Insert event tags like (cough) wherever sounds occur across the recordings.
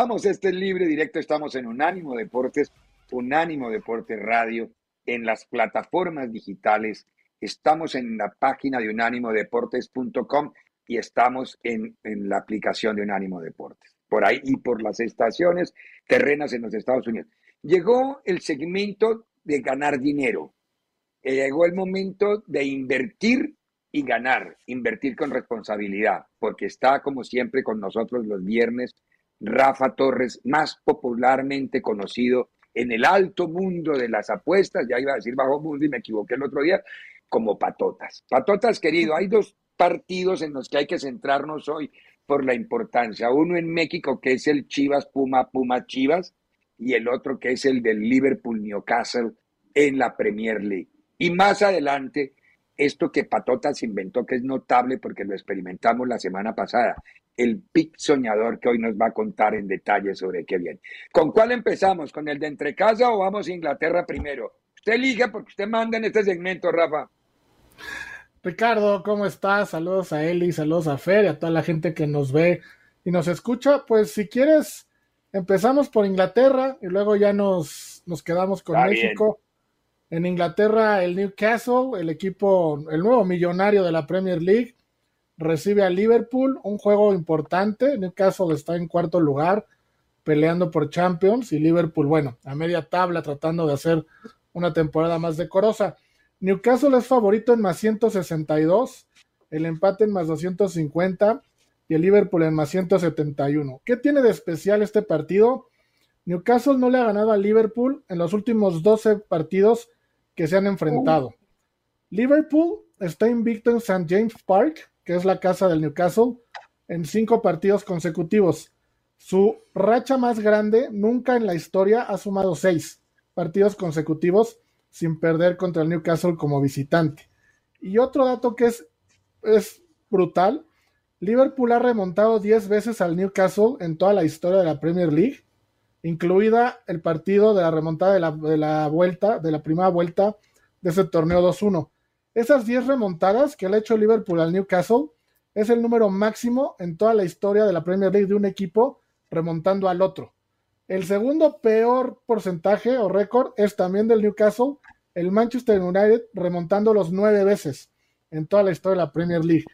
Estamos, este libre directo, estamos en Unánimo Deportes, Unánimo Deportes Radio, en las plataformas digitales, estamos en la página de unánimodeportes.com y estamos en, en la aplicación de Unánimo Deportes, por ahí y por las estaciones terrenas en los Estados Unidos. Llegó el segmento de ganar dinero, eh, llegó el momento de invertir y ganar, invertir con responsabilidad, porque está como siempre con nosotros los viernes Rafa Torres, más popularmente conocido en el alto mundo de las apuestas, ya iba a decir bajo mundo y me equivoqué el otro día, como Patotas. Patotas, querido, hay dos partidos en los que hay que centrarnos hoy por la importancia. Uno en México, que es el Chivas Puma Puma Chivas, y el otro que es el del Liverpool Newcastle en la Premier League. Y más adelante, esto que Patotas inventó, que es notable porque lo experimentamos la semana pasada, el pic soñador que hoy nos va a contar en detalle sobre qué viene. ¿Con cuál empezamos? ¿Con el de entre casa o vamos a Inglaterra primero? Usted elige porque usted manda en este segmento, Rafa. Ricardo, ¿cómo estás? Saludos a Eli, saludos a Fer y a toda la gente que nos ve y nos escucha. Pues si quieres, empezamos por Inglaterra y luego ya nos, nos quedamos con México. En Inglaterra, el Newcastle, el equipo, el nuevo millonario de la Premier League, recibe a Liverpool, un juego importante. Newcastle está en cuarto lugar, peleando por Champions, y Liverpool, bueno, a media tabla, tratando de hacer una temporada más decorosa. Newcastle es favorito en más 162, el empate en más 250 y el Liverpool en más 171. ¿Qué tiene de especial este partido? Newcastle no le ha ganado a Liverpool en los últimos 12 partidos que se han enfrentado. Liverpool está invicto en St. James Park que es la casa del Newcastle, en cinco partidos consecutivos. Su racha más grande nunca en la historia ha sumado seis partidos consecutivos sin perder contra el Newcastle como visitante. Y otro dato que es, es brutal, Liverpool ha remontado 10 veces al Newcastle en toda la historia de la Premier League, incluida el partido de la remontada de la, vuelta, de la primera vuelta de ese torneo 2-1. Esas 10 remontadas que le ha hecho Liverpool al Newcastle es el número máximo en toda la historia de la Premier League de un equipo remontando al otro. El segundo peor porcentaje o récord es también del Newcastle, el Manchester United remontando los nueve veces en toda la historia de la Premier League.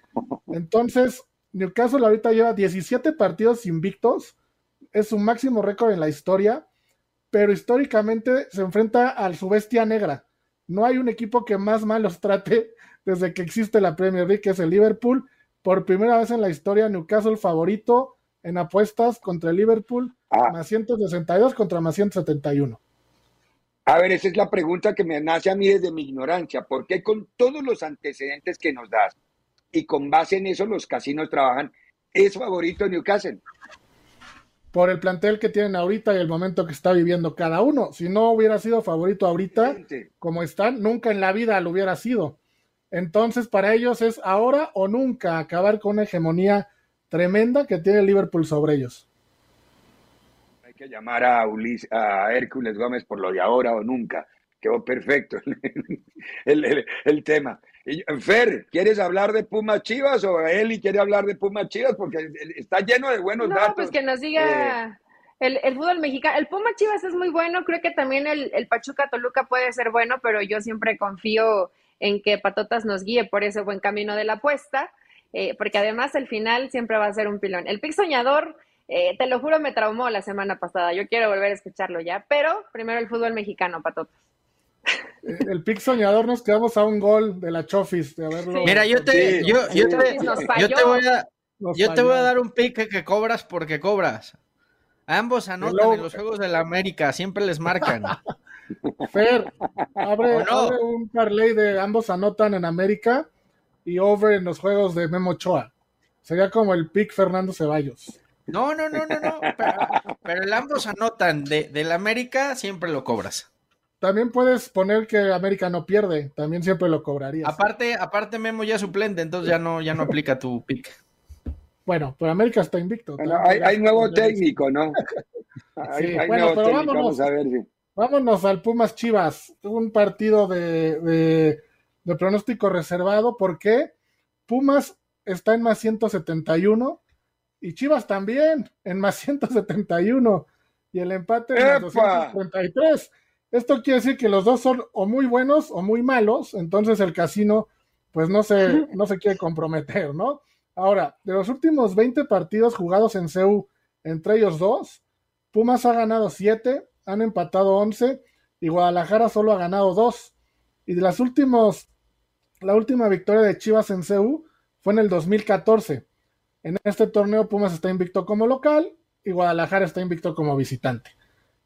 Entonces, Newcastle ahorita lleva 17 partidos invictos, es su máximo récord en la historia, pero históricamente se enfrenta al su bestia negra, no hay un equipo que más mal los trate (laughs) desde que existe la Premier League, que es el Liverpool. Por primera vez en la historia, Newcastle favorito en apuestas contra el Liverpool, ah. más 162 contra más 171. A ver, esa es la pregunta que me nace a mí desde mi ignorancia. ¿Por qué con todos los antecedentes que nos das y con base en eso los casinos trabajan, es favorito Newcastle? Por el plantel que tienen ahorita y el momento que está viviendo cada uno. Si no hubiera sido favorito ahorita, como están, nunca en la vida lo hubiera sido. Entonces, para ellos es ahora o nunca acabar con una hegemonía tremenda que tiene Liverpool sobre ellos. Hay que llamar a, Ulis, a Hércules Gómez por lo de ahora o nunca. Quedó perfecto el tema. Fer, ¿quieres hablar de Puma Chivas o Eli quiere hablar de Puma Chivas? Porque está lleno de buenos datos. No, pues que nos diga eh, el, fútbol mexicano. El Puma Chivas es muy bueno, creo que también el, el Pachuca Toluca puede ser bueno, pero yo siempre confío en que Patotas nos guíe por ese buen camino de la apuesta, eh, porque además el final siempre va a ser un pilón. El Pic Soñador, eh, te lo juro, me traumó la semana pasada. Yo quiero volver a escucharlo ya, pero primero el fútbol mexicano, Patotas. El pic soñador nos quedamos a un gol de la Chofis de haberlo. Mira, yo te, yo, yo, te, yo te voy a, yo te voy a dar un pick que cobras porque cobras. Ambos anotan en los Juegos de la América, siempre les marcan. (laughs) Fer, abre, un parlay de ambos anotan en América y over en los juegos de Memo Ochoa. Sería como el pick Fernando Ceballos. No, no, no, no, no. Pero, el ambos anotan de, del América, siempre lo cobras. También puedes poner que América no pierde, también siempre lo cobrarías. Aparte, aparte Memo ya suplente, entonces ya no, ya no aplica tu pick. Bueno, pero América está invicto. hay, nuevo técnico, ¿no? (laughs) sí, bueno, pero vámonos, a ver vámonos al Pumas Chivas, un partido de, de, de pronóstico reservado, porque Pumas está en más 171 y Chivas también en más 171 y el empate en más 233. Esto quiere decir que los dos son o muy buenos o muy malos, entonces el casino pues no se, no se quiere comprometer, ¿no? Ahora, de los últimos 20 partidos jugados en CEU, entre ellos dos, Pumas ha ganado 7, han empatado 11 y Guadalajara solo ha ganado 2. Y de las últimos, la última victoria de Chivas en CEU fue en el 2014. En este torneo Pumas está invicto como local y Guadalajara está invicto como visitante.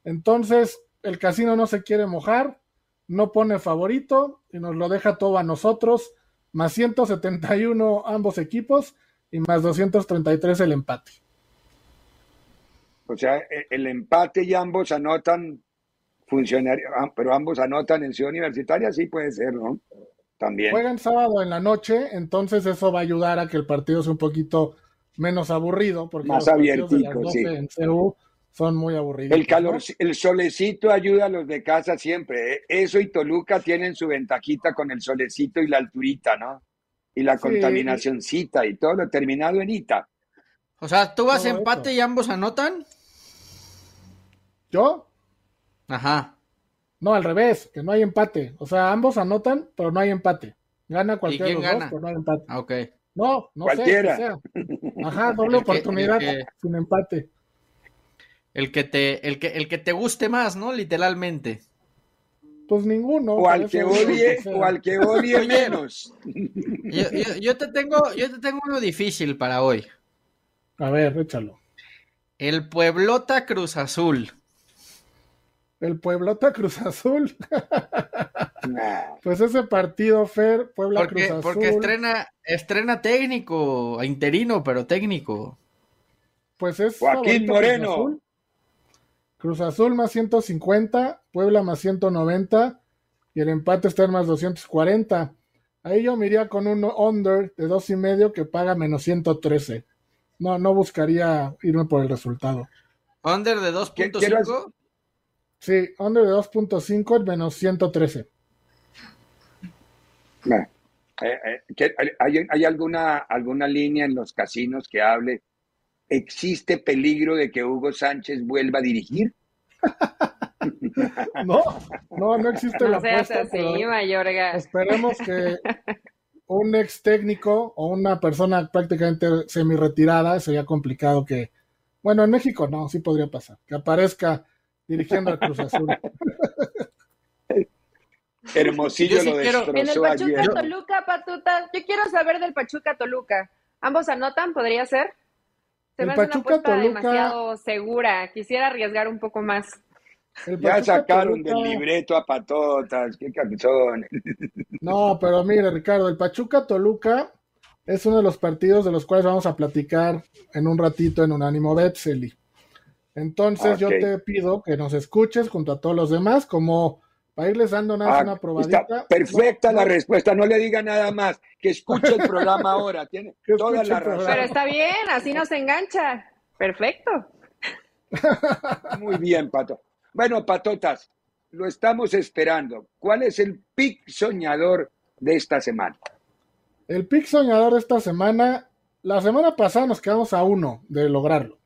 Entonces, el casino no se quiere mojar, no pone favorito y nos lo deja todo a nosotros, más 171 ambos equipos y más 233 el empate. O sea, e, el empate y ambos anotan funcionario, ah, pero ambos anotan en Ciudad Universitaria, sí puede ser, ¿no? También. Juegan sábado en la noche, entonces eso va a ayudar a que el partido sea un poquito menos aburrido, porque más abiertico, sí. en CU son muy aburridos. El calor, el solecito ayuda a los de casa siempre. ¿eh? Eso y Toluca tienen su ventajita con el solecito y la alturita, ¿no? Y la contaminacioncita y todo lo terminado en ita. O sea, ¿tú vas empate y ambos anotan? ¿Yo? Ajá. No, al revés, que no hay empate. O sea, ambos anotan, pero no hay empate. Gana cualquiera de los dos, pero no hay empate. Ah, ok. No, no Cualquiera. sé. Ajá, doble (laughs) oportunidad sin empate. El que te, el que, el que te guste más, ¿no? Literalmente. Pues ninguno. O al que odie, o al que odie menos. Yo, te tengo, yo te tengo uno difícil para hoy. A ver, échalo. El Pueblota Cruz Azul. El Pueblota Cruz Azul. (laughs) Pues ese partido, Fer, Puebla porque, Cruz Azul. Porque estrena, estrena técnico, interino, pero técnico. Pues es Joaquín Moreno. Cruz Azul. más 150, Puebla más 190 y el empate está en más 240. Ahí yo me iría con un under de dos y medio que paga menos 113. No, no buscaría irme por el resultado. ¿Under de 2.5? Sí, under de 2.5 menos 113. Eh, eh, ¿Hay, alguna, alguna línea en los casinos que hable? ¿Existe peligro de que Hugo Sánchez vuelva a dirigir? (laughs) no, no, no existe la apuesta. esperemos que (laughs) un ex técnico o una persona prácticamente semi retirada sería complicado que, bueno, en México no, sí podría pasar, que aparezca dirigiendo al Cruz Azul. (laughs) Hermosillo lo destrozó En el Pachuca Toluca, Patuta, yo quiero saber del Pachuca Toluca. ¿Ambos anotan? ¿Podría ser? Se me hace una demasiado segura. Quisiera arriesgar un poco más. Ya sacaron del libreto a patotas, qué cabezón. No, pero mire, Ricardo, el Pachuca Toluca es uno de los partidos de los cuales vamos a platicar en un ratito en Unánimo Betzeli. Entonces yo te pido que nos escuches junto a todos los demás, como para irles dando nada ah, una probadita. perfecta la respuesta, no le diga nada más, que escuche el programa ahora, tiene (laughs) toda la razón. Pero está bien, así nos engancha. Perfecto. (laughs) Muy bien, Pato. Bueno, Patotas, lo estamos esperando. ¿Cuál es el pic soñador de esta semana? El pic soñador de esta semana, la semana pasada nos quedamos a uno de lograrlo.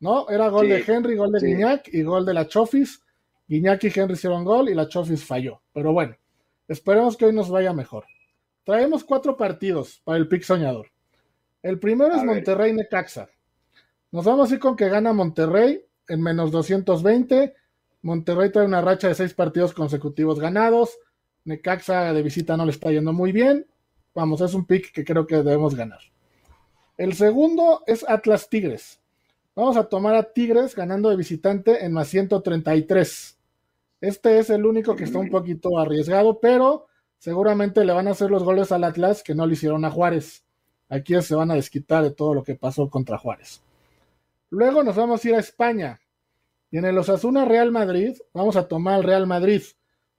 ¿no? Era gol de Henry, gol de Guiñac y gol de la Chofis. Guiñac y Henry hicieron gol y la Chofis falló. Pero bueno, esperemos que hoy nos vaya mejor. Traemos cuatro partidos para el pick soñador. El primero es Monterrey Necaxa. Nos vamos a ir con que gana Monterrey en menos 220. Monterrey trae una racha de seis partidos consecutivos ganados. Necaxa de visita no le está yendo muy bien. Vamos, es un pick que creo que debemos ganar. El segundo es Atlas Tigres. Vamos a tomar a Tigres ganando de visitante en más 133. Este es el único que está un poquito arriesgado, pero seguramente le van a hacer los goles al Atlas que no le hicieron a Juárez. Aquí se van a desquitar de todo lo que pasó contra Juárez. Luego nos vamos a ir a España. Y en el Osasuna Real Madrid, vamos a tomar al Real Madrid.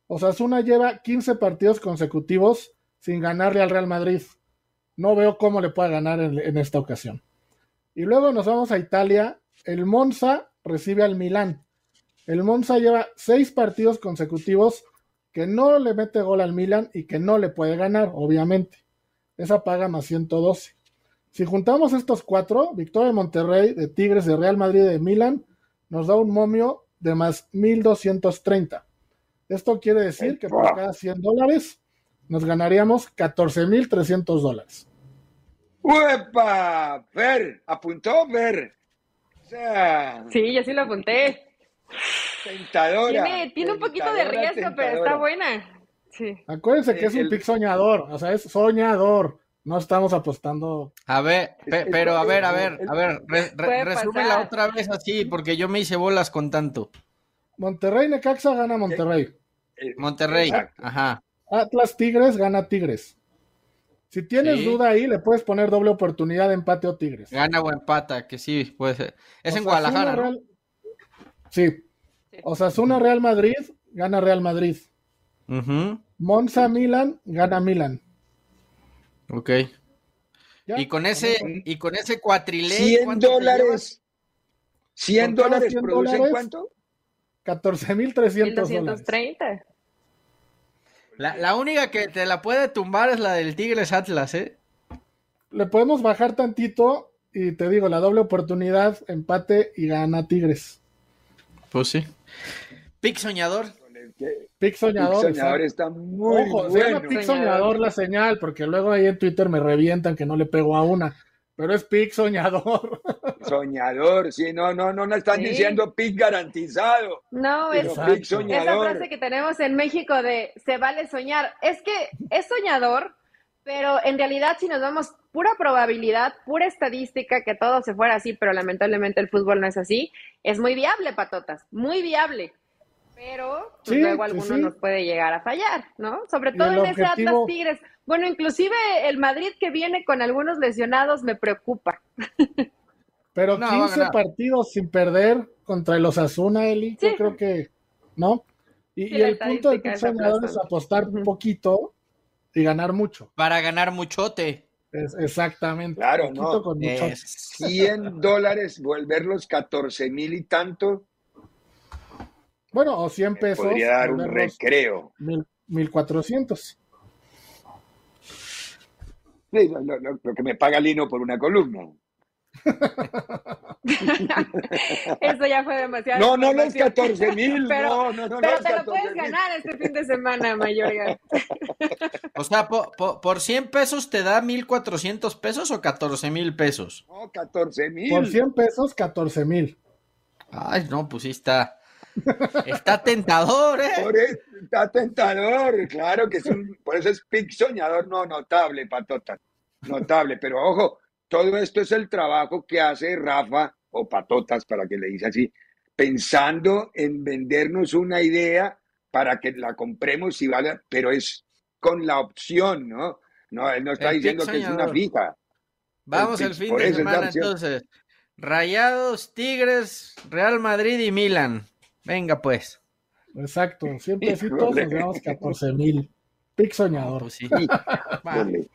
Osasuna lleva 15 partidos consecutivos sin ganarle al Real Madrid. No veo cómo le pueda ganar en, en esta ocasión. Y luego nos vamos a Italia. El Monza recibe al Milán. El Monza lleva seis partidos consecutivos que no le mete gol al Milan y que no le puede ganar, obviamente. Esa paga más 112. Si juntamos estos cuatro, Victoria de Monterrey, de Tigres, de Real Madrid y de Milan, nos da un momio de más 1230. Esto quiere decir que por cada 100 dólares nos ganaríamos 14,300 dólares. ¡Uepa! Ver, apuntó Ver. O sea, Sí, yo sí lo apunté. Tentadora. Tiene, tiene un poquito de tentadora, riesgo, pero está buena. Sí. Acuérdense que es un El- pick soñador, o sea, es soñador. No estamos apostando. A ver, pe- pero a ver, a ver, a ver, re- re- resúmela pasar. otra vez así, porque yo me hice bolas con tanto. Monterrey Necaxa gana Monterrey. Eh, Monterrey, Exacto. ajá. Atlas Tigres gana Tigres. Si tienes Sí. duda ahí, le puedes poner doble oportunidad de empate o Tigres. Gana o empata, que sí, puede ser. Es en Guadalajara, ¿no? Sí. Osasuna Real Madrid gana Real Madrid. Monza Milan gana Milan. Ok. Ya, Y con ese, y con ese cuatrilé, 100 ¿cuánto te llevas? dólares. 100 Por cada dólares 100 producen dólares, cuánto? 14.300 dólares. 1230. La, la única que te la puede tumbar es la del Tigres Atlas, ¿eh? Le podemos bajar tantito y te digo, la doble oportunidad, empate y gana Tigres. Pues sí. Pic soñador. Pick soñador. El soñador está muy Ojo, se llama bueno. Pick Soñador. la señal, porque luego ahí en Twitter me revientan que no le pego a una. Pero es Pick soñador. Soñador, sí, no, no, no, no están Sí. diciendo pick garantizado. No, es pick esa frase que tenemos en México de se vale soñar. Es que es soñador, pero en realidad si nos damos pura probabilidad, pura estadística, que todo se fuera así, pero lamentablemente el fútbol no es así, es muy viable, patotas, muy viable. Pero pues, Sí, luego sí, alguno sí. nos puede llegar a fallar, ¿no? Sobre todo en ese Atlas Tigres. Bueno, inclusive el Madrid que viene con algunos lesionados me preocupa. (laughs) Pero No, va a 15 ganar. partidos sin perder contra el Osasuna, Eli. Yo Sí. creo que, ¿no? Y, Sí, y la el punto del es apostar Ujú. poquito y ganar mucho. Para ganar muchote. Es- exactamente. Claro, no. con. Es- (laughs) 100 dólares, volverlos 14 mil y tanto, Bueno, o 100 pesos. podría dar un recreo. mil- 1400. Sí, lo- lo- lo que me paga Lino por una columna. Eso ya fue demasiado. No, no los información. 14 mil, Pero- no, no, no, Pero los te lo 14 puedes ganar este fin de semana, Mayorga. O sea, po- po- por 100 pesos te da 1400 pesos o 14 mil pesos. No, 14 mil. Por 100 pesos, 14 mil. Ay, no, pues sí está. Está tentador, ¿eh? Por eso, está tentador, claro que es un, por eso es pick soñador, no notable, patota, notable, pero ojo, todo esto es el trabajo que hace Rafa o patotas, para que le dice así, pensando en vendernos una idea para que la compremos y vale, pero es con la opción, ¿no? No, él no está El diciendo que es una soñador. fija. Vamos pick, fin de semana entonces. Rayados, Tigres, Real Madrid y Milan. Venga pues. Exacto. 100 pesitos, Híjole. nos damos 14 mil. Pick soñador. Pues sí. Híjole.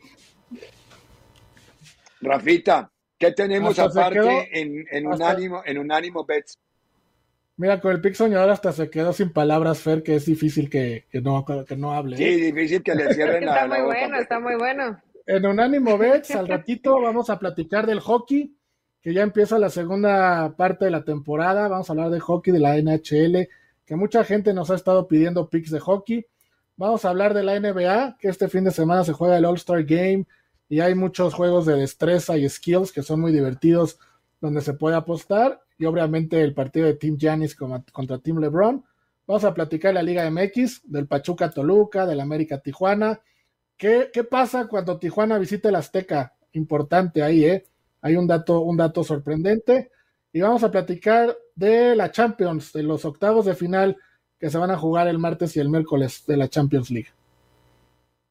Rafita, ¿qué tenemos Hasta aparte quedó- en, en hasta- Unánimo, en Unánimo Bets? Mira, con el pick soñador hasta se quedó sin palabras, Fer, que es difícil que, que no, que no hable. Sí, ¿eh? difícil que le (laughs) cierren la, Está la muy boca, bueno, está muy bueno. En Unánimo Bets, al ratito vamos a platicar del hockey, que ya empieza la segunda parte de la temporada. Vamos a hablar de hockey de la NHL, que mucha gente nos ha estado pidiendo picks de hockey. Vamos a hablar de la NBA, que este fin de semana se juega el All-Star Game y hay muchos juegos de destreza y skills que son muy divertidos donde se puede apostar. Y obviamente el partido de Team Giannis contra Team LeBron. Vamos a platicar de la Liga MX, del Pachuca Toluca, del América Tijuana. ¿Qué, ¿Qué pasa cuando Tijuana visita el Azteca? Importante ahí, ¿eh? Hay un dato, un dato sorprendente. Y vamos a platicar de la Champions, de los octavos de final que se van a jugar el martes y el miércoles de la Champions League.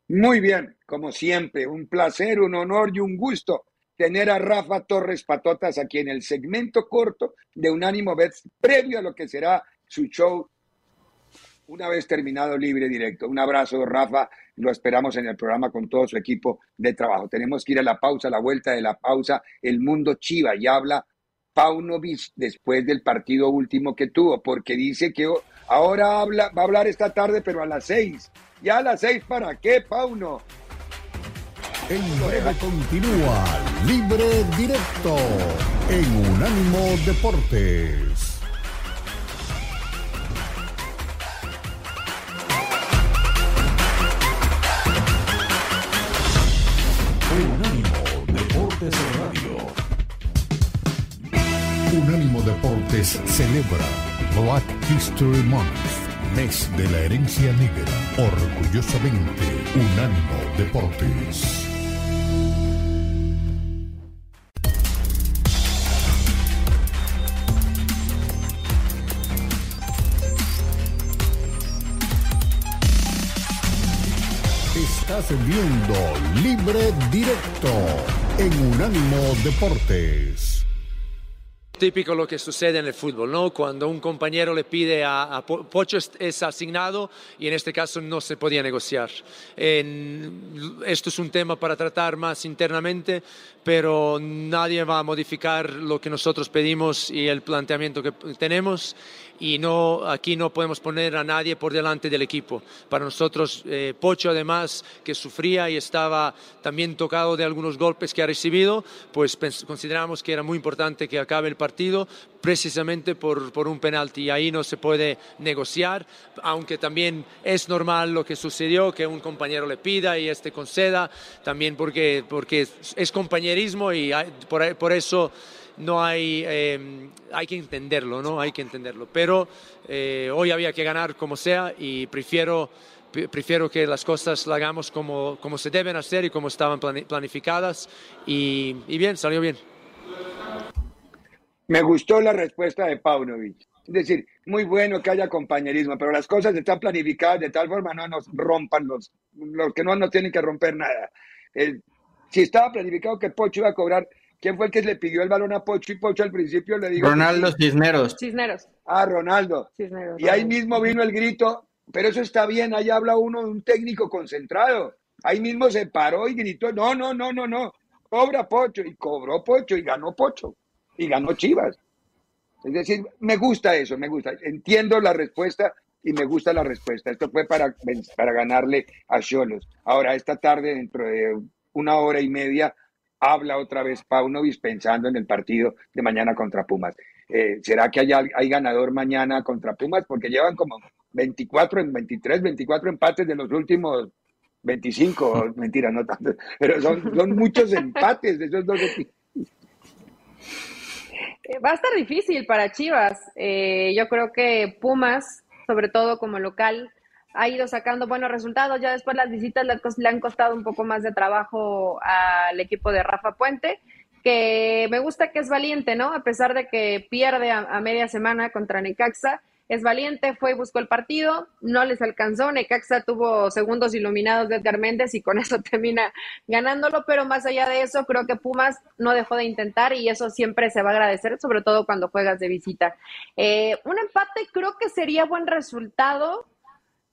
Muy bien, como siempre, un placer, un honor y un gusto tener a Rafa Torres Patotas aquí en el segmento corto de Unánimo Bets previo a lo que será su show una vez terminado libre directo. Un abrazo, Rafa. Lo esperamos en el programa con todo su equipo de trabajo. Tenemos que ir a la pausa, la vuelta de la pausa. El mundo chiva y habla Paunovic después del partido último que tuvo, porque dice que ahora habla, va a hablar esta tarde, pero a las seis. ¿Ya las seis para qué, Pauno? En breve continúa Libre Directo en Unánimo Deportes. Unánimo Deportes Radio. Unánimo Deportes celebra Black History Month mes de la herencia negra. Orgullosamente, Unánimo Deportes. Estás viendo Libre Directo en Unánimo Deportes. Típico lo que sucede en el fútbol, ¿no? Cuando un compañero le pide a, Pocho es, asignado y en este caso no se podía negociar. esto es un tema para tratar más internamente, pero nadie va a modificar lo que nosotros pedimos y el planteamiento que tenemos y no, aquí no podemos poner a nadie por delante del equipo. Para nosotros, eh, Pocho además, que sufría y estaba también tocado de algunos golpes que ha recibido, pues consideramos que era muy importante que acabe el partido precisamente por, por un penalti ahí no se puede negociar, aunque también es normal lo que sucedió, que un compañero le pida y este conceda, también porque, porque es compañerismo y por, por eso no hay, em, hay que entenderlo, ¿no? Hay que entenderlo. Pero eh, hoy había que ganar como sea y prefiero, prefiero que las cosas las hagamos como, como se deben hacer y como estaban planificadas y, bien, salió bien. Me gustó la respuesta de Paunovic. Es decir, muy bueno que haya compañerismo, pero las cosas están planificadas de tal forma no nos rompan los, los que no nos tienen que romper nada. si estaba planificado que Pocho iba a cobrar ¿Quién fue el que le pidió el balón a Pocho y Pocho al principio le dijo? Ronaldo Cisneros. Cisneros. Ah, Ronaldo. Cisneros. Y ahí mismo vino el grito, pero eso está bien, ahí habla uno de un técnico concentrado. Ahí mismo se paró y gritó, no, no, no, no, no, cobra Pocho. Y cobró Pocho y ganó Pocho. Y ganó Chivas. Es decir, me gusta eso, me gusta. Entiendo la respuesta y me gusta la respuesta. Esto fue para, para ganarle a Cholos. Ahora, esta tarde, dentro de una hora y media, habla otra vez Paunovic pensando en el partido de mañana contra Pumas. Eh, ¿Será que hay, hay ganador mañana contra Pumas? Porque llevan como 24 en 23, 24 empates de los últimos 25, (laughs) mentira, no tanto, pero son, son muchos empates de esos dos equipos. Eh, va a estar difícil para Chivas. Eh, yo creo que Pumas, sobre todo como local, ha ido sacando buenos resultados. Ya después las visitas le, han costado un poco más de trabajo al equipo de Rafa Puente, que me gusta que es valiente, ¿no? A pesar de que pierde a, media semana contra Necaxa, es valiente, fue y buscó el partido, no les alcanzó, Necaxa tuvo segundos iluminados de Edgar Méndez y con (laughs) eso termina ganándolo, pero más allá de eso, creo que Pumas no dejó de intentar y eso siempre se va a agradecer, sobre todo cuando juegas de visita. Eh, un empate creo que sería buen resultado,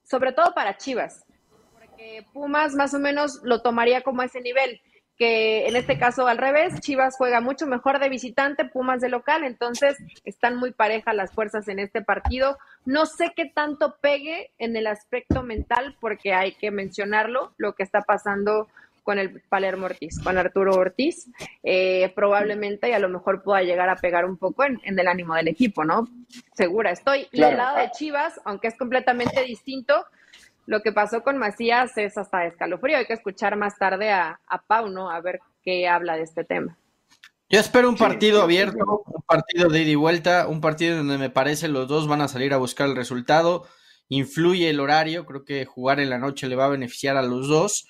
sobre todo para Chivas, porque Pumas más o menos lo tomaría como ese nivel, que en este caso al revés, Chivas juega mucho mejor de visitante, Pumas de local, entonces están muy parejas las fuerzas en este partido. No sé qué tanto pegue en el aspecto mental, porque hay que mencionarlo, lo que está pasando con el Palermo Ortiz, con Arturo Ortiz, eh, probablemente y a lo mejor pueda llegar a pegar un poco en, el ánimo del equipo, ¿no? Segura estoy. Y del lado de Chivas, aunque es completamente distinto, lo que pasó con Macías es hasta escalofrío. Hay que escuchar más tarde a, Pau, ¿no? A ver qué habla de este tema. Yo espero un partido abierto, un partido de ida y vuelta, un partido donde me parece los dos van a salir a buscar el resultado. Influye el horario, creo que jugar en la noche le va a beneficiar a los dos.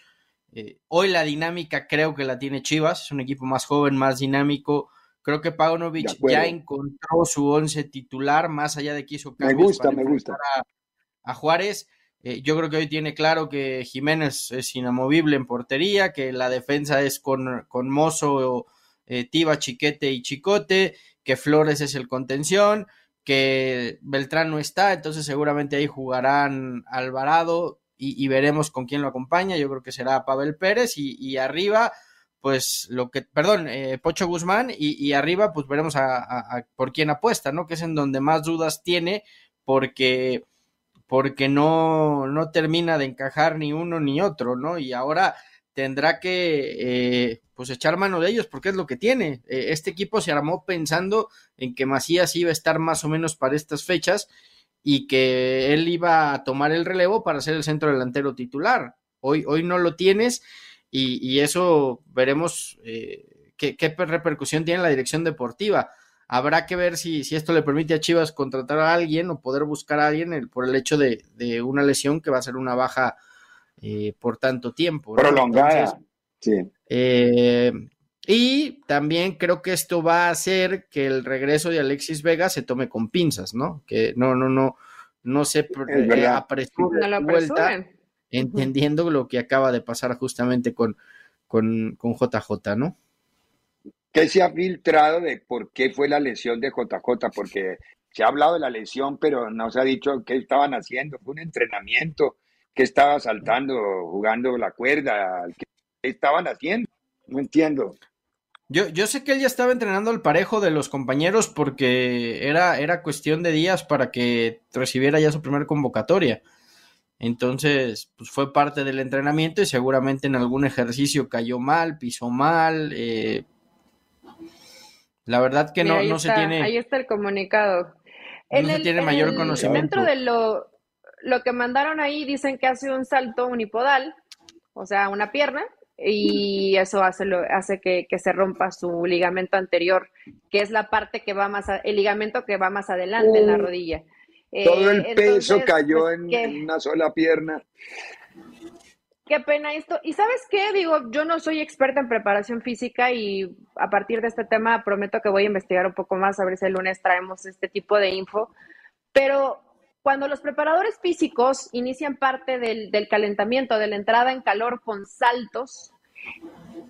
Eh, hoy la dinámica creo que la tiene Chivas, es un equipo más joven, más dinámico. Creo que Paunovic ya encontró su once titular, más allá de que hizo cambios. Me gusta, me gusta. a Juárez. Eh, yo creo que hoy tiene claro que Jiménez es inamovible en portería, que la defensa es con, con Mozo, eh, Tiba, Chiquete y Chicote, que Flores es el contención, que Beltrán no está, entonces seguramente ahí jugarán Alvarado y, veremos con quién lo acompaña. Yo creo que será Pavel Pérez y, arriba, pues lo que, perdón, eh, Pocho Guzmán y, arriba, pues veremos a, por quién apuesta, ¿no? Que es en donde más dudas tiene, porque porque no, no termina de encajar ni uno ni otro, ¿no? Y ahora tendrá que eh, pues echar mano de ellos porque es lo que tiene. Eh, este equipo se armó pensando en que Macías iba a estar más o menos para estas fechas y que él iba a tomar el relevo para ser el centro delantero titular. Hoy, hoy no lo tienes y, eso veremos eh, qué, qué, repercusión tiene en la dirección deportiva. Habrá que ver si, si, esto le permite a Chivas contratar a alguien o poder buscar a alguien por el hecho de, de una lesión que va a ser una baja eh, por tanto tiempo. Prolongada. sí. Eh, y también creo que esto va a hacer que el regreso de Alexis Vega se tome con pinzas, ¿no? Que no, no, no, no se eh, apresure la vuelta, entendiendo lo que acaba de pasar justamente con, con, con JJ, ¿no? ¿Qué se ha filtrado de por qué fue la lesión de JJ? Porque se ha hablado de la lesión, pero no se ha dicho qué estaban haciendo. Fue un entrenamiento, ¿Qué estaba saltando, jugando la cuerda? ¿Qué estaban haciendo? No entiendo. Yo, yo sé que él ya estaba entrenando al parejo de los compañeros porque era, era cuestión de días para que recibiera ya su primera convocatoria. Entonces, pues fue parte del entrenamiento y seguramente en algún ejercicio cayó mal, pisó mal. Eh, la verdad que no, no se tiene. Ahí está el comunicado. No se tiene mayor conocimiento. Dentro de lo, lo que mandaron ahí dicen que hace un salto unipodal, o sea, una pierna, y eso hace, lo, hace que, se rompa su ligamento anterior, que es la parte que va más, el ligamento que va más adelante en la rodilla. Todo el eh, peso cayó pues, en, una sola pierna. Qué pena esto. Y sabes qué, digo, yo no soy experta en preparación física y a partir de este tema prometo que voy a investigar un poco más, a ver si el lunes traemos este tipo de info. Pero cuando los preparadores físicos inician parte del, calentamiento, de la entrada en calor con saltos,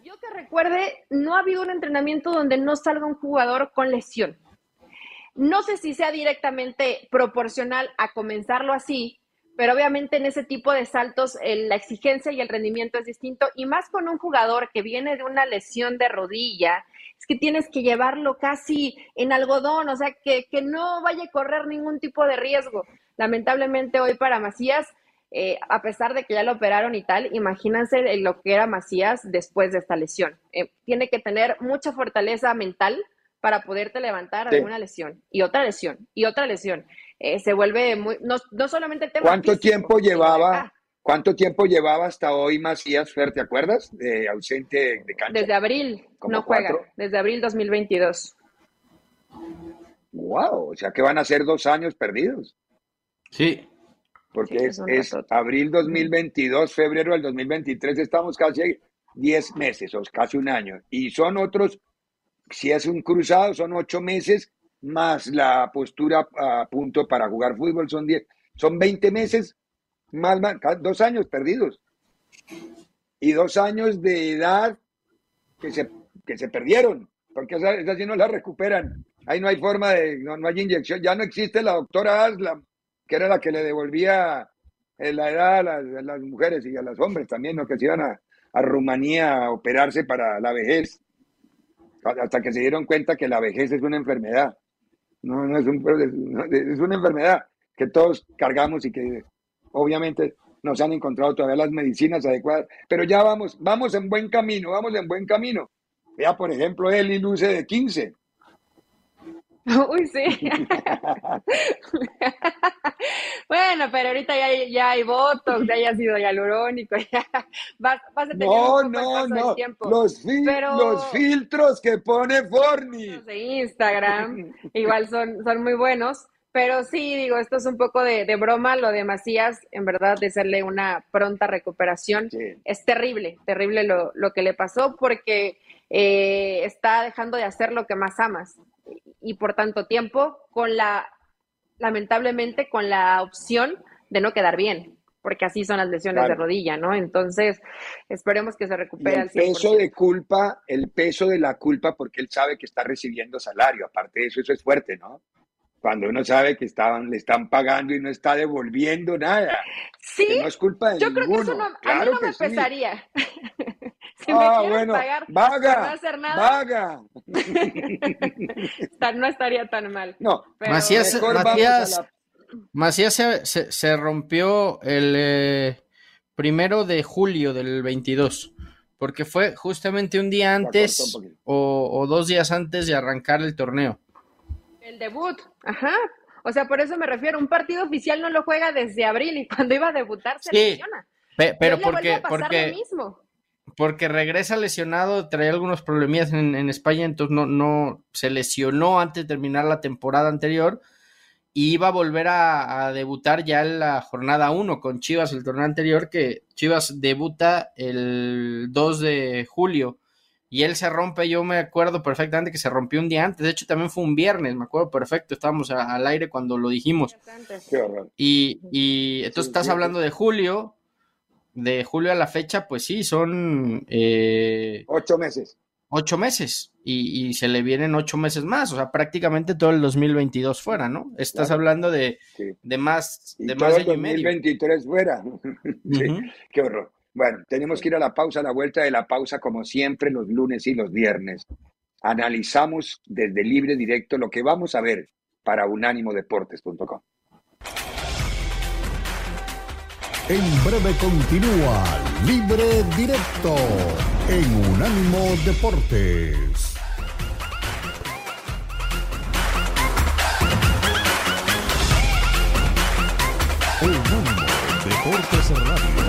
yo que recuerde, no ha habido un entrenamiento donde no salga un jugador con lesión. No sé si sea directamente proporcional a comenzarlo así, pero obviamente en ese tipo de saltos la exigencia y el rendimiento es distinto y más con un jugador que viene de una lesión de rodilla, es que tienes que llevarlo casi en algodón, o sea, que, que no vaya a correr ningún tipo de riesgo. Lamentablemente hoy para Macías, eh, a pesar de que ya lo operaron y tal, imagínense lo que era Macías después de esta lesión. Eh, tiene que tener mucha fortaleza mental para poderte levantar de una lesión y otra lesión y otra lesión. Eh, se vuelve muy, no, solamente el tema. ¿Cuánto tiempo llevaba? ¿Cuánto tiempo llevaba hasta hoy Macías Fer, te acuerdas? De ausente de cancha. Desde abril, no juega, desde abril 2022. Wow, o sea que van a ser dos años perdidos. Sí. Porque es, abril 2022, febrero del 2023, estamos casi 10 meses o casi un año. Y son otros, si es un cruzado, son 8 meses más la postura a punto para jugar fútbol, son 10, son 20 meses, más, más dos años perdidos. Y dos años de edad que se, que se perdieron, porque esas, sí no la recuperan. Ahí no hay forma de, no, no hay inyección, ya no existe la doctora Aslam era la que le devolvía eh, la edad a las, mujeres y a los hombres también, ¿no? que se iban a, Rumanía a operarse para la vejez, hasta que se dieron cuenta que la vejez es una enfermedad. No, no es, un, es una enfermedad que todos cargamos y que obviamente nos han encontrado todavía las medicinas adecuadas, pero ya vamos, vamos en buen camino, vamos en buen camino. Vea, por ejemplo, Eli Luce de 15, (laughs) Uy, sí. (laughs) bueno, pero ahorita ya, ya hay Botox, ya hay sido hialurónico, (laughs) ya vas, vas a tener no, no, no. Los, los filtros que pone Forni. Los de Instagram, igual son, son muy buenos. Pero sí, digo, esto es un poco de, broma, lo de Macías, en verdad, de hacerle una pronta recuperación. Es terrible, terrible lo, lo, que le pasó porque eh, está dejando de hacer lo que más amas, y por tanto tiempo, con la, lamentablemente, con la opción de no quedar bien, porque así son las lesiones de rodilla, ¿no? Entonces, esperemos que se recupere el peso de culpa, el peso de la culpa, porque él sabe que está recibiendo salario. Aparte de eso, eso es fuerte, ¿no? Cuando uno sabe que estaban, le están pagando y no está devolviendo nada. Sí. no es culpa de Yo creo que eso no, a mí no me pesaría. (laughs) si ah, bueno, pagar vaga, no hacer nada, vaga. (laughs) no estaría tan mal. No, pero Macías, Macías, Macías se, se, rompió el eh, primero de julio del 22, porque fue justamente un día antes o, o, dos días antes de arrancar el torneo. El debut, ajá. O sea, por eso me refiero, un partido oficial no lo juega desde abril y (laughs) cuando iba a debutar se lesiona. pero porque, porque, porque regresa lesionado, trae algunos problemillas en, en, España, entonces no, no se lesionó antes de terminar la temporada anterior y iba a volver a, debutar ya en la jornada 1 con Chivas el torneo anterior, que Chivas debuta el 2 de julio y él se rompe, yo me acuerdo perfectamente que se rompió un día antes, de hecho también fue un viernes, me acuerdo perfecto, estábamos al aire cuando lo dijimos. Y, y entonces estás hablando de julio, de julio a la fecha, pues sí, son... Eh, ocho meses ocho meses y, se le vienen ocho meses más, o sea, prácticamente todo el 2022 fuera, ¿no? Estás hablando de, de más de más año y medio. 2023 fuera. (laughs) qué horror. Bueno, tenemos que ir a la pausa, a la vuelta de la pausa, como siempre, los lunes y los viernes. Analizamos desde libre directo lo que vamos a ver para unánimodeportes.com. En breve continúa Libre Directo en Unánimo Deportes. Unánimo Deportes Radio.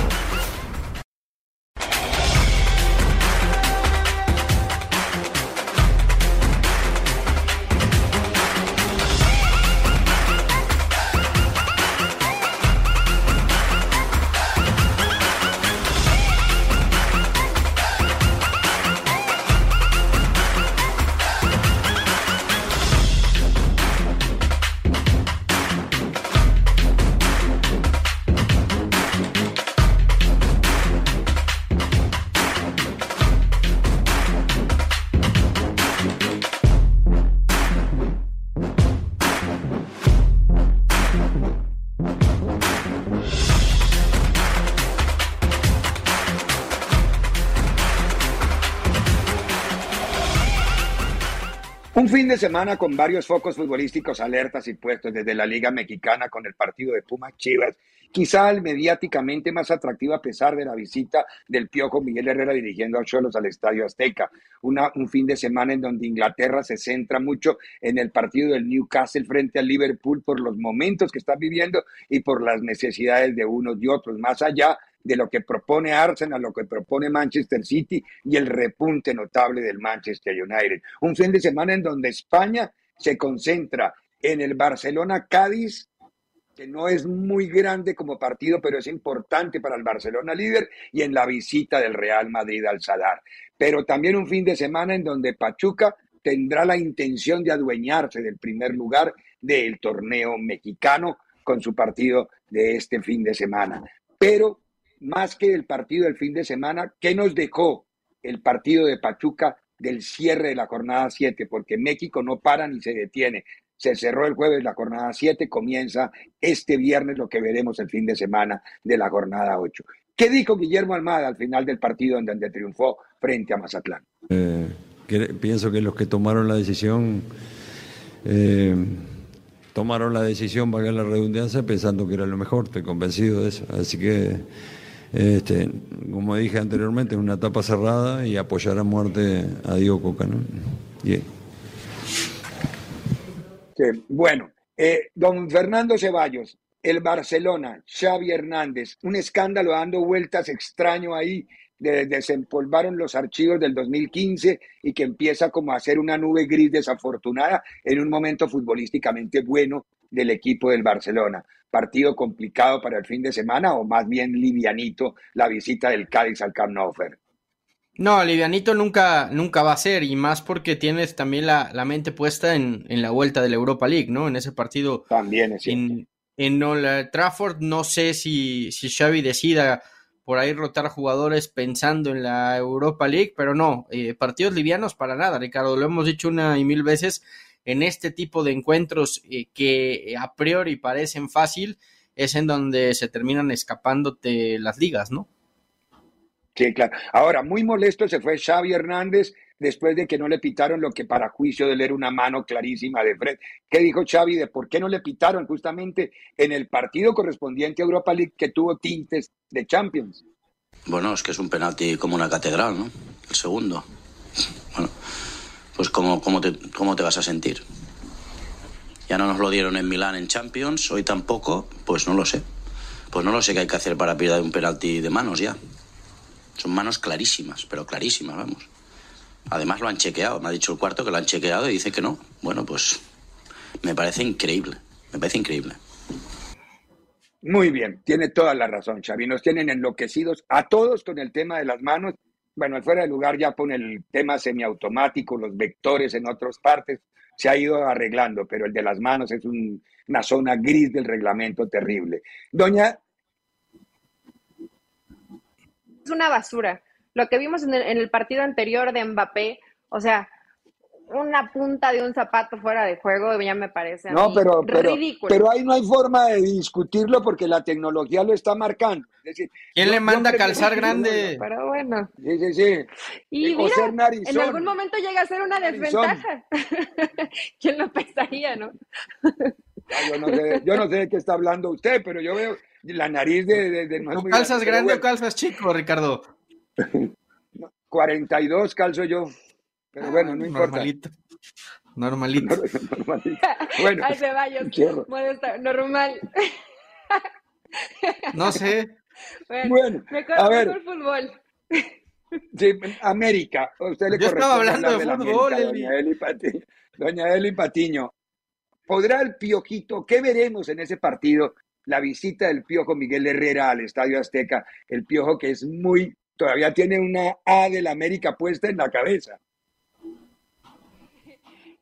Semana con varios focos futbolísticos alertas y puestos desde la Liga Mexicana con el partido de Pumas Chivas, quizá el mediáticamente más atractivo a pesar de la visita del Piojo Miguel Herrera dirigiendo a Cholos al Estadio Azteca. Una, un fin de semana en donde Inglaterra se centra mucho en el partido del Newcastle frente al Liverpool por los momentos que están viviendo y por las necesidades de unos y otros, más allá de lo que propone Arsenal, lo que propone Manchester City y el repunte notable del Manchester United. Un fin de semana en donde España se concentra en el Barcelona-Cádiz, que no es muy grande como partido, pero es importante para el Barcelona líder, y en la visita del Real Madrid al Sadar. Pero también un fin de semana en donde Pachuca tendrá la intención de adueñarse del primer lugar del torneo mexicano con su partido de este fin de semana. Pero más que el partido del fin de semana, ¿qué nos dejó el partido de Pachuca del cierre de la jornada 7? Porque México no para ni se detiene. Se cerró el jueves la jornada 7, comienza este viernes lo que veremos el fin de semana de la jornada 8. ¿Qué dijo Guillermo Almada al final del partido en donde triunfó frente a Mazatlán? Eh, pienso que los que tomaron la decisión eh, tomaron la decisión, valga la redundancia, pensando que era lo mejor, estoy convencido de eso. Así que este, como dije anteriormente, es una etapa cerrada y apoyar a muerte a Diego Coca. ¿no? Bueno, eh, don Fernando Ceballos, el Barcelona, Xavi Hernández, un escándalo dando vueltas extraño ahí, de, desempolvaron los archivos del 2015 y que empieza como a ser una nube gris desafortunada en un momento futbolísticamente bueno del equipo del Barcelona partido complicado para el fin de semana o más bien livianito la visita del Cádiz al Camp Nou? No, livianito nunca, nunca va a ser, y más porque tienes también la, mente puesta en, la vuelta de la Europa League, ¿no? En ese partido también es en el Trafford no sé si, si Xavi decida por ahí rotar jugadores pensando en la Europa League, pero no, eh, partidos livianos para nada, Ricardo, lo hemos dicho una y mil veces, en este tipo de encuentros eh, que a priori parecen fácil, es en donde se terminan escapándote las ligas, ¿no? Sí, claro. Ahora, muy molesto se fue Xavi Hernández después de que no le pitaron lo que para juicio de él era una mano clarísima de Fred. ¿Qué dijo Xavi de por qué no le pitaron justamente en el partido correspondiente a Europa League que tuvo tintes de Champions? Bueno, es que es un penalti como una catedral, ¿no? El segundo. Bueno, pues ¿cómo, cómo, te, cómo te vas a sentir? Ya no nos lo dieron en Milán en Champions, hoy tampoco, pues no lo sé. Pues no lo sé qué hay que hacer para pillar un penalti de manos ya. Son manos clarísimas, pero clarísimas, vamos. Además lo han chequeado, me ha dicho el cuarto que lo han chequeado y dice que no. Bueno, pues me parece increíble, me parece increíble. Muy bien, tiene toda la razón, Xavi. Nos tienen enloquecidos a todos con el tema de las manos. Bueno, fuera de lugar ya pone el tema semiautomático, los vectores en otras partes, se ha ido arreglando, pero el de las manos es una zona gris del reglamento terrible. Doña... Es una basura lo que vimos en el, partido anterior de Mbappé, o sea, una punta de un zapato fuera de juego ya me parece no, pero, ridículo. Pero ahí no hay forma de discutirlo porque la tecnología lo está marcando. ¿Quién le manda a calzar grande? Pero bueno. Sí, sí, sí. Y mira, en algún momento llega a ser una desventaja. (laughs) ¿Quién lo pensaría, no? yo, no sé, yo no sé de qué está hablando usted, pero yo veo la nariz de... de, calzas grande o calzas chico, Ricardo? (laughs) 42 calzo yo, pero bueno, no importa. Normalito. Normalito. (laughs) (laughs) Bueno, Ay, Ceballos, normal. (laughs) No sé. Bueno, me a ver. el fútbol. Sí, América. Usted le Yo estaba hablando de, fútbol, doña, Eli Patiño, doña Eli Patiño. ¿Podrá el Piojito? ¿Qué veremos en ese partido? La visita del Piojo Miguel Herrera al Estadio Azteca. El Piojo que es muy todavía tiene una A del América puesta en la cabeza.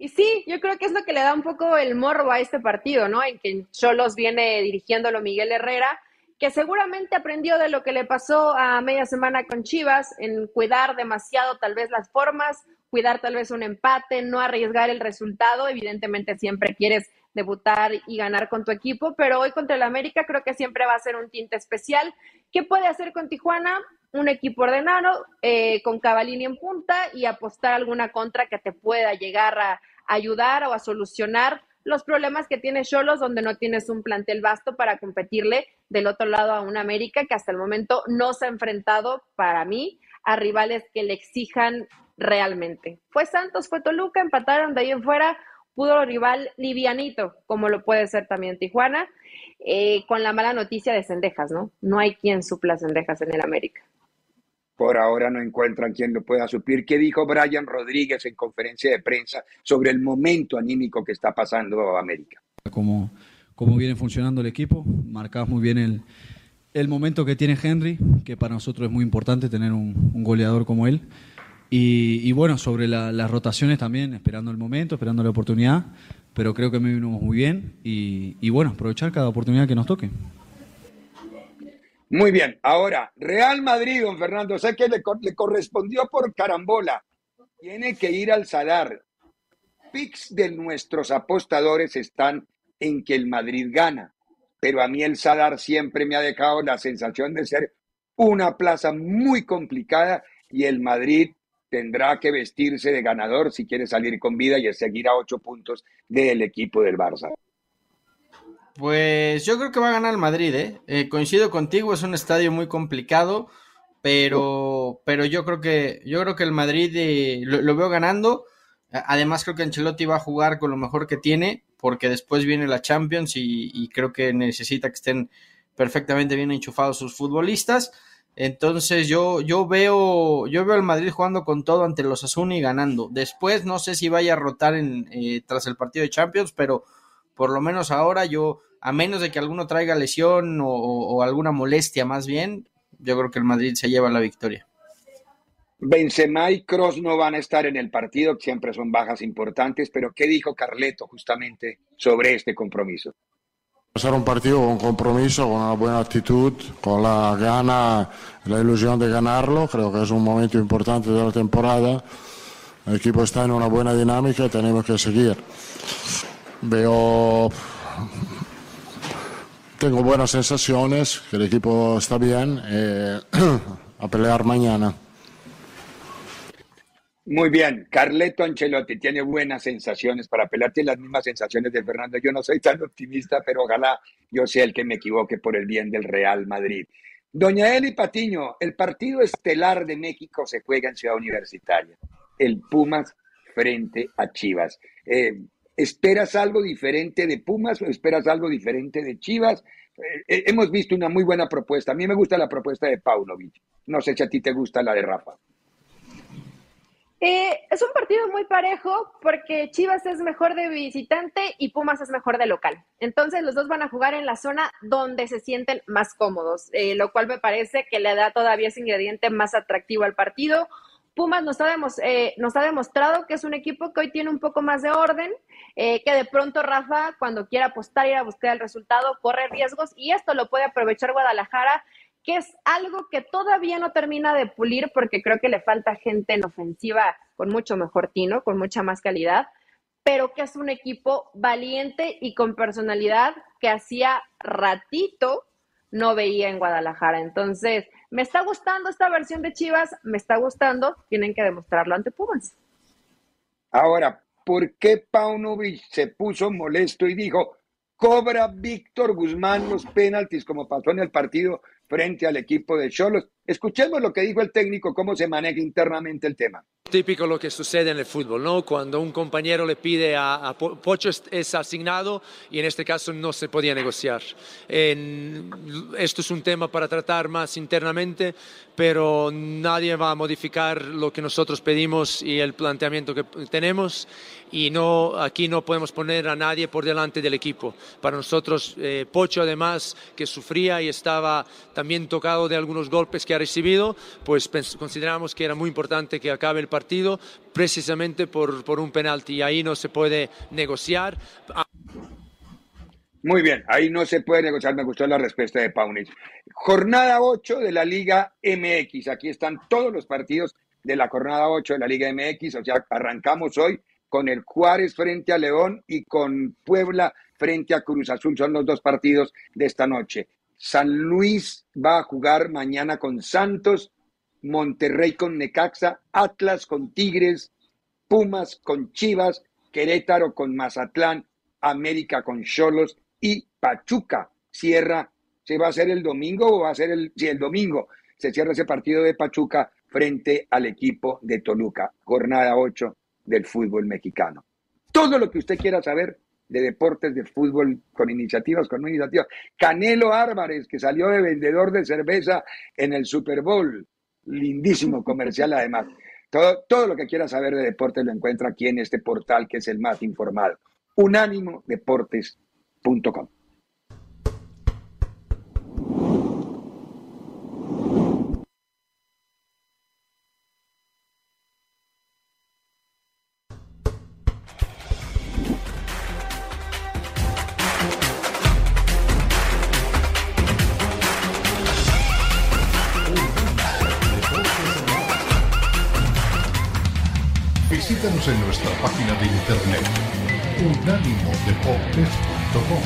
Y sí, yo creo que es lo que le da un poco el morbo a este partido, ¿no? En que Cholos viene dirigiéndolo Miguel Herrera, que seguramente aprendió de lo que le pasó a media semana con Chivas, en cuidar demasiado tal vez las formas, cuidar tal vez un empate, no arriesgar el resultado. Evidentemente siempre quieres debutar y ganar con tu equipo, pero hoy contra el América creo que siempre va a ser un tinte especial. ¿Qué puede hacer con Tijuana? un equipo ordenado, eh, con Cavalini en punta y apostar alguna contra que te pueda llegar a ayudar o a solucionar los problemas que tiene Cholos, donde no tienes un plantel vasto para competirle del otro lado a un América que hasta el momento no se ha enfrentado, para mí, a rivales que le exijan realmente. Fue Santos, fue Toluca, empataron de ahí en fuera, pudo rival livianito, como lo puede ser también Tijuana, eh, con la mala noticia de Cendejas, ¿no? No hay quien supla Cendejas en el América por ahora no encuentran quien lo pueda suplir. ¿Qué dijo Brian Rodríguez en conferencia de prensa sobre el momento anímico que está pasando América? Cómo, cómo viene funcionando el equipo, marcabas muy bien el, el, momento que tiene Henry, que para nosotros es muy importante tener un, goleador como él. Y, bueno, sobre las rotaciones también, esperando el momento, esperando la oportunidad, pero creo que me vinimos muy bien y, y bueno, aprovechar cada oportunidad que nos toque. Muy bien, ahora, Real Madrid, don Fernando, sé que le, correspondió por carambola. Tiene que ir al Sadar. Pix de nuestros apostadores están en que el Madrid gana, pero a mí el Sadar siempre me ha dejado la sensación de ser una plaza muy complicada y el Madrid tendrá que vestirse de ganador si quiere salir con vida y seguir a ocho puntos del equipo del Barça. Pues yo creo que va a ganar el Madrid, ¿eh? ¿eh? Coincido contigo, es un estadio muy complicado, pero, pero yo creo que yo creo que el Madrid eh, lo, veo ganando. Además creo que Ancelotti va a jugar con lo mejor que tiene, porque después viene la Champions y, creo que necesita que estén perfectamente bien enchufados sus futbolistas. Entonces yo, yo veo yo veo al Madrid jugando con todo ante los Asuni y ganando. Después no sé si vaya a rotar en, eh, tras el partido de Champions, pero por lo menos ahora yo, a menos de que alguno traiga lesión o, alguna molestia más bien, yo creo que el Madrid se lleva la victoria. Benzema y Cross no van a estar en el partido, siempre son bajas importantes, pero ¿qué dijo Carleto justamente sobre este compromiso? Ser un partido con compromiso, con una buena actitud, con la gana, la ilusión de ganarlo. Creo que es un momento importante de la temporada. El equipo está en una buena dinámica y tenemos que seguir. Veo. Tengo buenas sensaciones, que el equipo está bien. Eh, (clears throat) a pelear mañana. Muy bien, Carleto Ancelotti tiene buenas sensaciones para pelear, tiene las mismas sensaciones de Fernando. Yo no soy tan optimista, pero ojalá yo sea el que me equivoque por el bien del Real Madrid. Doña Eli Patiño, el partido estelar de México se juega en Ciudad Universitaria, el Pumas frente a Chivas. Eh, ¿Esperas algo diferente de Pumas o esperas algo diferente de Chivas? Eh, eh, hemos visto una muy buena propuesta. A mí me gusta la propuesta de Paunovic. No sé si a ti te gusta la de Rafa. Eh, es un partido muy parejo porque Chivas es mejor de visitante y Pumas es mejor de local. Entonces los dos van a jugar en la zona donde se sienten más cómodos, lo cual me parece que le da todavía ese ingrediente más atractivo al partido. Pumas nos ha, eh, nos ha demostrado que es un equipo que hoy tiene un poco más de orden, que de pronto Rafa, cuando quiera apostar y a buscar el resultado, corre riesgos y esto lo puede aprovechar Guadalajara que es algo que todavía no termina de pulir porque creo que le falta gente en ofensiva con mucho mejor tino, con mucha más calidad, pero que es un equipo valiente y con personalidad que hacía ratito no veía en Guadalajara. Entonces, me está gustando esta versión de Chivas, me está gustando, tienen que demostrarlo ante Pumas. Ahora, ¿por qué Paunovic se puso molesto y dijo, cobra Víctor Guzmán los penaltis como pasó en el partido frente al equipo de Cholos. Escuchemos lo que dijo el técnico, cómo se maneja internamente el tema. Típico lo que sucede en el fútbol, ¿no? Cuando un compañero le pide a, Pocho es asignado y en este caso no se podía negociar. esto es un tema para tratar más internamente, pero nadie va a modificar lo que nosotros pedimos y el planteamiento que tenemos y no, aquí no podemos poner a nadie por delante del equipo. Para nosotros, eh, Pocho además, que sufría y estaba también tocado de algunos golpes que ha recibido, pues consideramos que era muy importante que acabe el partido precisamente por, por un penalti ahí no se puede negociar. Muy bien, ahí no se puede negociar, me gustó la respuesta de Paunich. Jornada 8 de la Liga MX, aquí están todos los partidos de la jornada 8 de la Liga MX, o sea, arrancamos hoy con el Juárez frente a León y con Puebla frente a Cruz Azul. Son los dos partidos de esta noche. San Luis va a jugar mañana con Santos, Monterrey con Necaxa, Atlas con Tigres, Pumas con Chivas, Querétaro con Mazatlán, América con Cholos y Pachuca. Cierra, ¿se va a hacer el domingo o va a ser el, sí, el domingo? Se cierra ese partido de Pachuca frente al equipo de Toluca. Jornada 8 del fútbol mexicano. Todo lo que usted quiera saber de deportes de fútbol con iniciativas, con iniciativas. Canelo Álvarez, que salió de vendedor de cerveza en el Super Bowl. Lindísimo comercial además. Todo, todo lo que quiera saber de deportes lo encuentra aquí en este portal que es el más informado. Unánimodeportes.com. en nuestra página de internet unánimodeportes.com.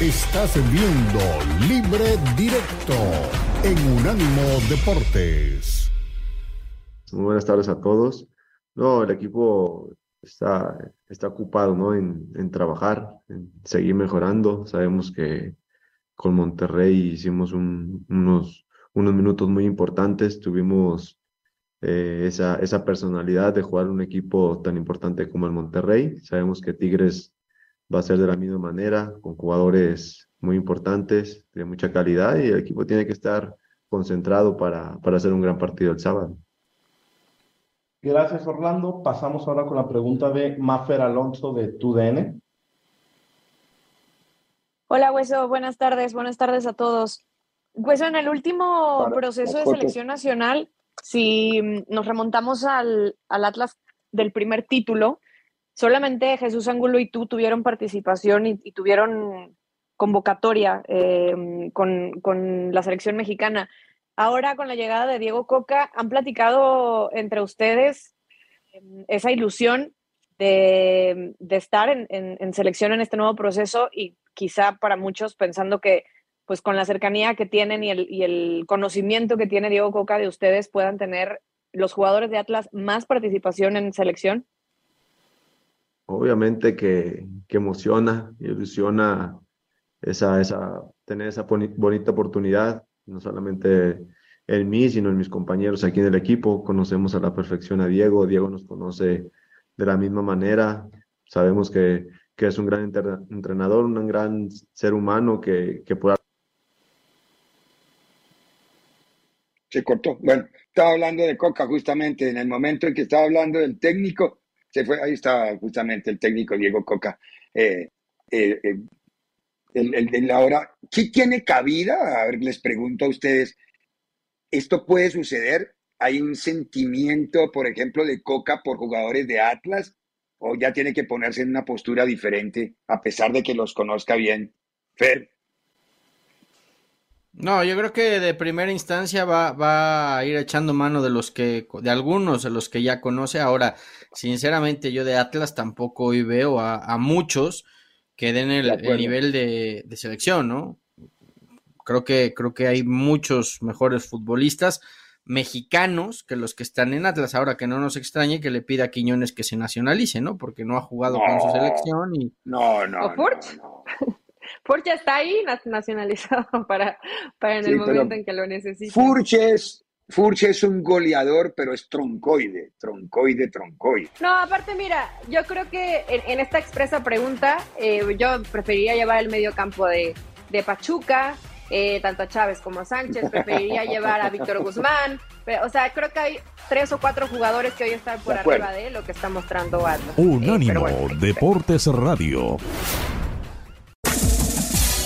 Estás viendo Libre Directo en Unánimo Deportes. Muy buenas tardes a todos. No, el equipo está, está ocupado ¿no? en, en trabajar, en seguir mejorando. Sabemos que con Monterrey hicimos unos, unos minutos muy importantes. Tuvimos eh, esa, esa personalidad de jugar un equipo tan importante como el Monterrey. Sabemos que Tigres va a ser de la misma manera, con jugadores muy importantes, de mucha calidad, y el equipo tiene que estar concentrado para, para hacer un gran partido el sábado. Gracias, Orlando. Pasamos ahora con la pregunta de Maffer Alonso de TUDN. Hola, Hueso. Buenas tardes. Buenas tardes a todos. Hueso, en el último proceso de selección nacional, si nos remontamos al, Atlas del primer título, solamente Jesús Angulo y tú tuvieron participación y, tuvieron convocatoria em, con, con, la selección mexicana. Ahora, con la llegada de Diego Coca, ¿han platicado entre ustedes em, esa ilusión de, estar en, selección en este nuevo proceso y quizá para muchos pensando que pues con la cercanía que tienen y el, conocimiento que tiene Diego Coca de ustedes puedan tener los jugadores de Atlas más participación en selección? Obviamente que, que emociona, ilusiona esa, esa, tener esa bonita oportunidad, no solamente en mí, sino en mis compañeros aquí en el equipo. Conocemos a la perfección a Diego, Diego nos conoce de la misma manera. Sabemos que, que es un gran entrenador, un gran ser humano que, que pueda... Se cortó. Bueno, estaba hablando de Coca justamente en el momento en que estaba hablando del técnico, se fue, ahí estaba justamente el técnico Diego Coca. Eh, eh, eh el, ahora, ¿qué tiene cabida? A ver, les pregunto a ustedes, ¿esto puede suceder? ¿Hay un sentimiento, por ejemplo, de Coca por jugadores de Atlas? ¿O ya tiene que ponerse en una postura diferente a pesar de que los conozca bien? Fer. No, yo creo que de primera instancia va, a ir echando mano de los que, de algunos de los que ya conoce. Ahora, sinceramente, yo de Atlas tampoco hoy veo a, muchos que den el, nivel de, de, selección, ¿no? Creo que, creo que hay muchos mejores futbolistas mexicanos que los que están en Atlas. Ahora que no nos extrañe que le pida a Quiñones que se nacionalice, ¿no? Porque no ha jugado con su selección y. No, no. ¿O Furch? (laughs) Furch está ahí nacionalizado (laughs) para, para en el momento en que lo necesite. Furch es, es un goleador, pero es troncoide, troncoide, troncoide. No, aparte, mira, yo creo que en, esta expresa pregunta, eh, yo preferiría llevar el medio campo de, de Pachuca, eh, tanto a Chávez como a Sánchez, preferiría (laughs) llevar a Víctor Guzmán. o sea, creo que hay tres o cuatro jugadores que hoy están por arriba de lo que está mostrando Atlas. Unánimo Deportes Radio.